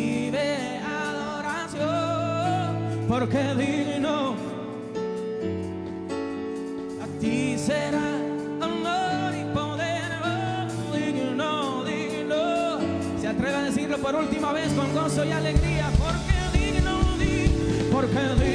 Recibe adoración, porque digno a ti será honor y poder. Oh. Se atreve a decirlo por última vez con gozo y alegría, porque digno, porque digno,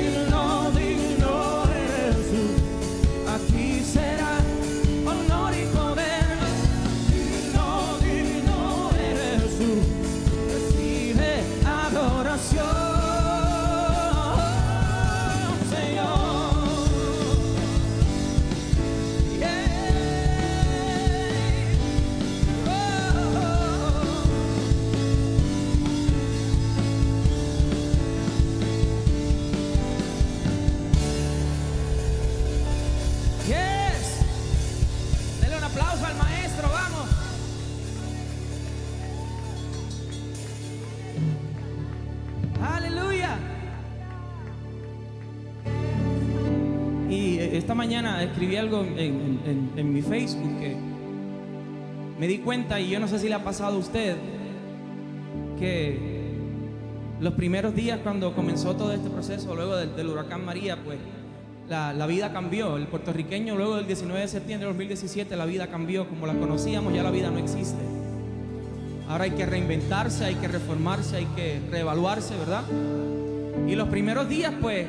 mañana escribí algo en, en- mi Facebook que me di cuenta, y yo no sé si le ha pasado a usted, que los primeros días cuando comenzó todo este proceso, luego del, del huracán María, pues la, la vida cambió. El puertorriqueño luego del 19 de septiembre de 2017, la vida cambió. Como la conocíamos, ya la vida no existe. Ahora hay que reinventarse, hay que reformarse, hay que reevaluarse, ¿verdad? Y los primeros días, pues,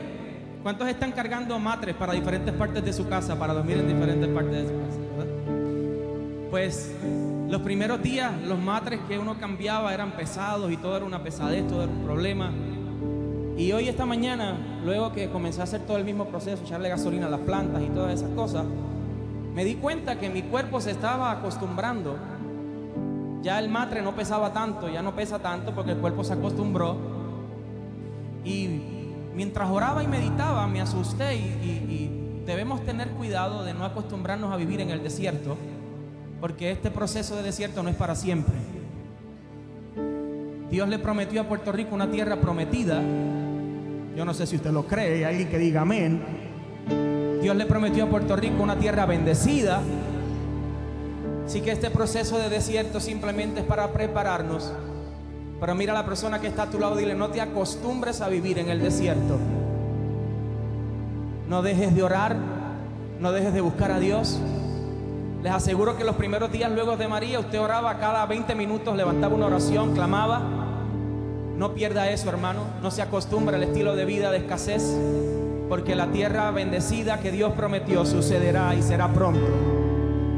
¿cuántos están cargando matres para diferentes partes de su casa, para dormir en diferentes partes de su casa. Pues los primeros días, los matres que uno cambiaba eran pesados y todo era una pesadez, todo era un problema. Y hoy, esta mañana, luego que comencé a hacer todo el mismo proceso, echarle gasolina a las plantas y todas esas cosas, me di cuenta que mi cuerpo se estaba acostumbrando. Ya el matre no pesaba tanto, ya no pesa tanto porque el cuerpo se acostumbró. Y mientras oraba y meditaba, me asusté y, debemos tener cuidado de no acostumbrarnos a vivir en el desierto, porque este proceso de desierto no es para siempre. Dios le prometió a Puerto Rico una tierra prometida. Yo no sé si usted lo cree, hay alguien que diga amén. Dios le prometió a Puerto Rico una tierra bendecida. Así que este proceso de desierto simplemente es para prepararnos. Pero mira a la persona que está a tu lado, dile, no te acostumbres a vivir en el desierto. No dejes de orar, no dejes de buscar a Dios. Les aseguro que los primeros días luego de María, usted oraba cada 20 minutos, levantaba una oración, clamaba. No pierda eso, hermano. No se acostumbre al estilo de vida de escasez, porque la tierra bendecida que Dios prometió sucederá y será pronto.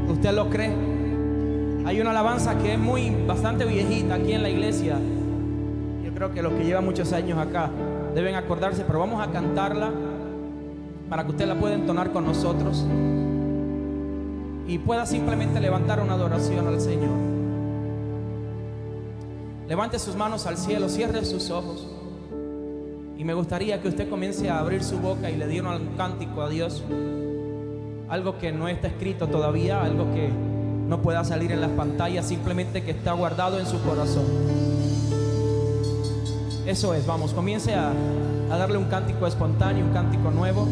¿Usted lo cree? Hay una alabanza que es muy bastante viejita aquí en la iglesia. Yo creo que los que llevan muchos años acá deben acordarse, pero vamos a cantarla para que usted la pueda entonar con nosotros y pueda simplemente levantar una adoración al Señor. Levante sus manos al cielo, cierre sus ojos. Y me gustaría que usted comience a abrir su boca y le diera un cántico a Dios. Algo que no está escrito todavía, algo que no pueda salir en las pantallas, simplemente que está guardado en su corazón. Eso es, vamos, comience a, darle un cántico espontáneo, un cántico nuevo.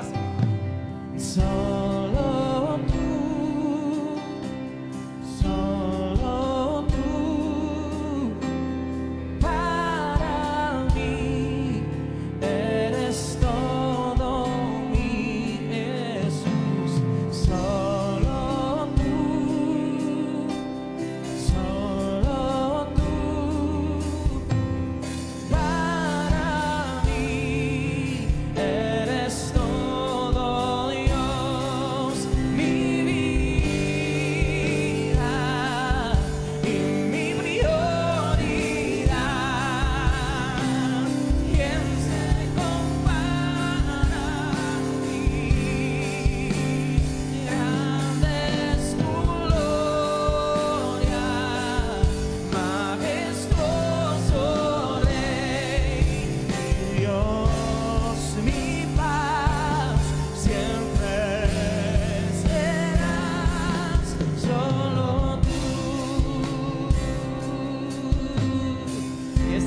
Dios.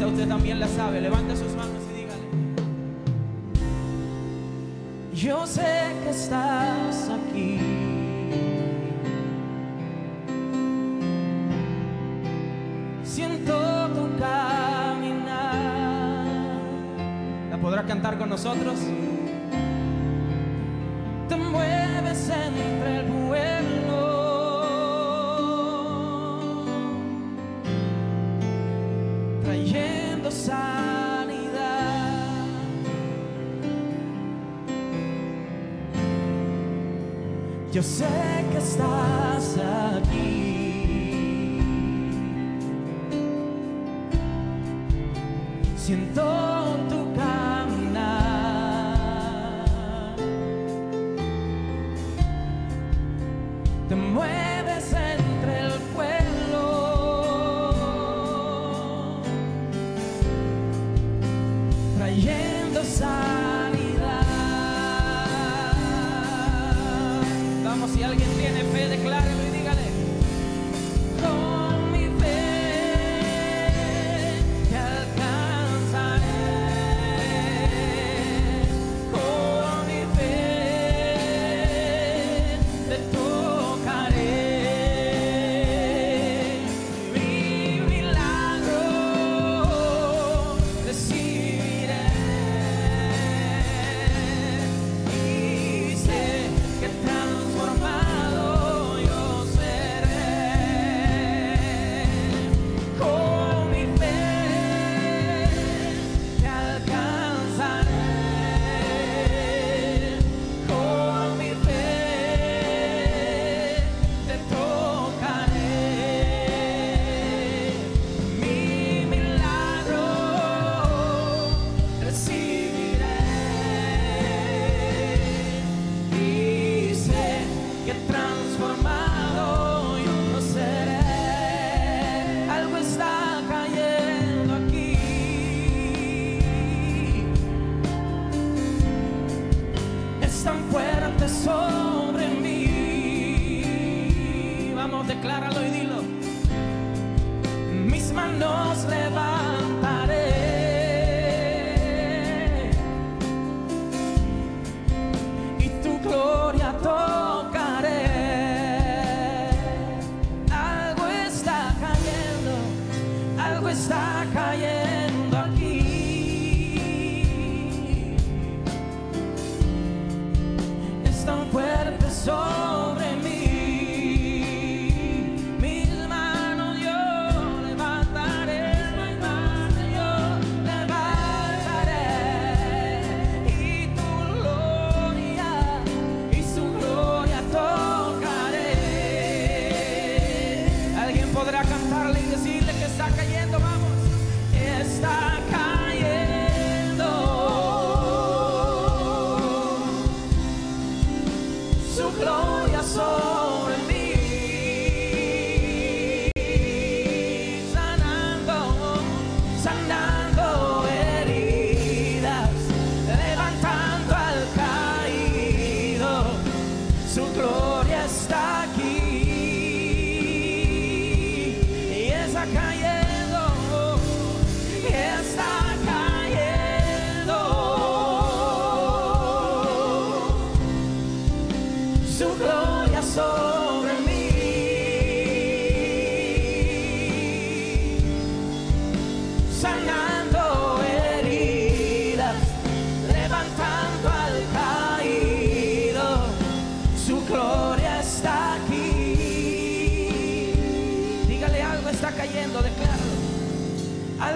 usted también la sabe. Levante sus manos y dígale. Yo sé que estás aquí. Siento tu caminar. ¿La podrá cantar con nosotros? Te mueves entre el Yo sé que estás aquí. Siento tu caminar. Te muero.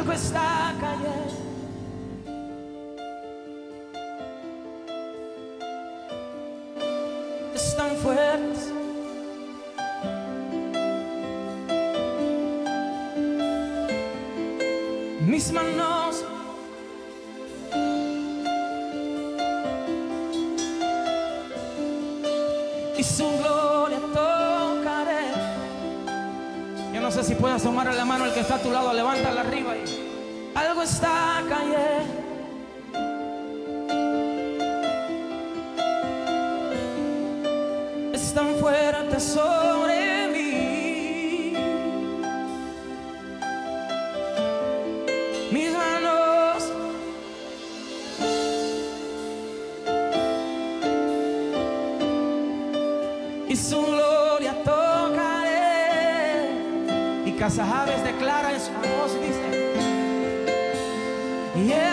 Algo está cayendo. Están fuertes. Mis manos y su gloria tocaré. Yo no sé si puede asomar la mano el que está a tu lado, levántala arriba y Algo está cayendo. Están fuertes sobre mí. Mis manos y su gloria tocaré. y Casajaves declara en su voz y